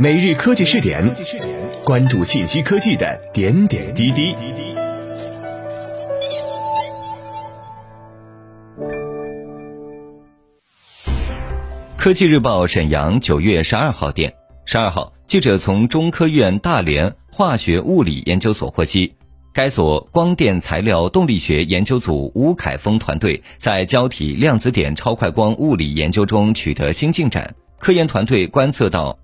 每日科技试点，关注信息科技的点点滴滴。科技日报沈阳九月十二号电，十二号，记者从中科院大连化学物理研究所获悉，该所光电材料动力学研究组吴凯峰团队在胶体量子点超快光物理研究中取得新进展。科研团队观测到。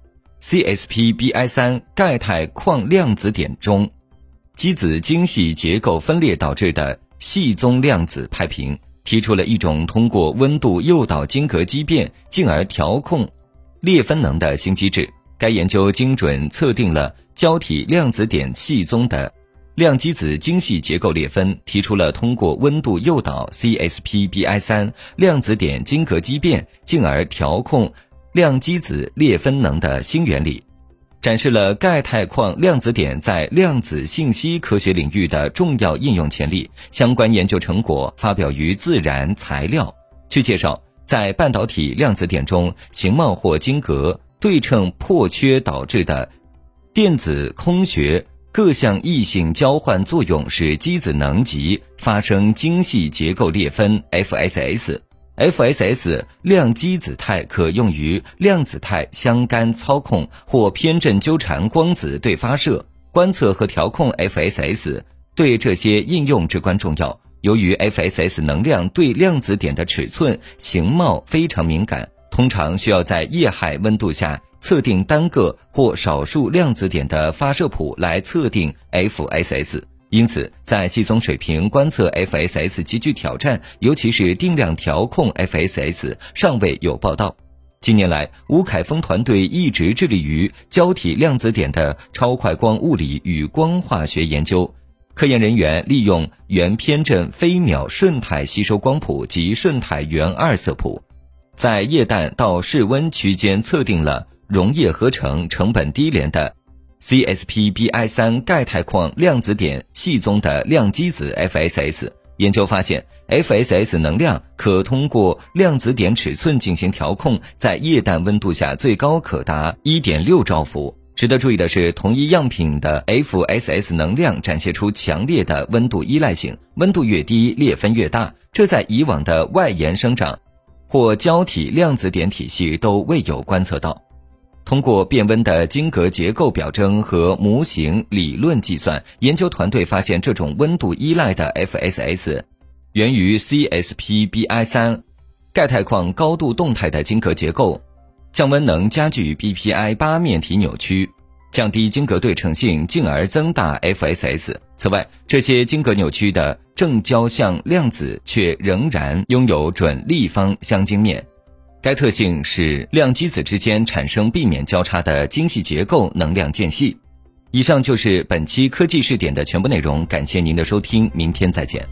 CSPBI 三钙钛矿量子点中，基子精细结构分裂导致的细宗量子拍平，提出了一种通过温度诱导晶格畸变，进而调控裂分能的新机制。该研究精准测定了胶体量子点细宗的量基子精细结构裂分，提出了通过温度诱导 CSPBI 三量子点晶格畸变，进而调控。量基子裂分能的新原理，展示了钙钛矿量子点在量子信息科学领域的重要应用潜力。相关研究成果发表于《自然材料》。据介绍，在半导体量子点中，形貌或晶格对称破缺导致的电子空穴各项异性交换作用，使基子能级发生精细结构裂分 （FSS）。FSS 量基子态可用于量子态相干操控或偏振纠缠光子对发射、观测和调控。FSS 对这些应用至关重要。由于 FSS 能量对量子点的尺寸、形貌非常敏感，通常需要在液氦温度下测定单个或少数量子点的发射谱来测定 FSS。因此，在细宗水平观测 FSS 极具挑战，尤其是定量调控 FSS 尚未有报道。近年来，吴凯峰团队一直致力于胶体量子点的超快光物理与光化学研究。科研人员利用原偏振飞秒瞬态吸收光谱及瞬态原二色谱，在液氮到室温区间测定了溶液合成成本低廉的。CSPBI 三钙钛矿量子点系中的量基子 FSS 研究发现，FSS 能量可通过量子点尺寸进行调控，在液氮温度下最高可达1.6兆伏。值得注意的是，同一样品的 FSS 能量展现出强烈的温度依赖性，温度越低裂分越大，这在以往的外延生长或胶体量子点体系都未有观测到。通过变温的晶格结构表征和模型理论计算，研究团队发现，这种温度依赖的 FSS 源于 CSPBI 三钙钛矿高度动态的晶格结构，降温能加剧 BPI 八面体扭曲，降低晶格对称性，进而增大 FSS。此外，这些晶格扭曲的正交相量子却仍然拥有准立方相晶面。该特性使量机子之间产生避免交叉的精细结构能量间隙。以上就是本期科技视点的全部内容，感谢您的收听，明天再见。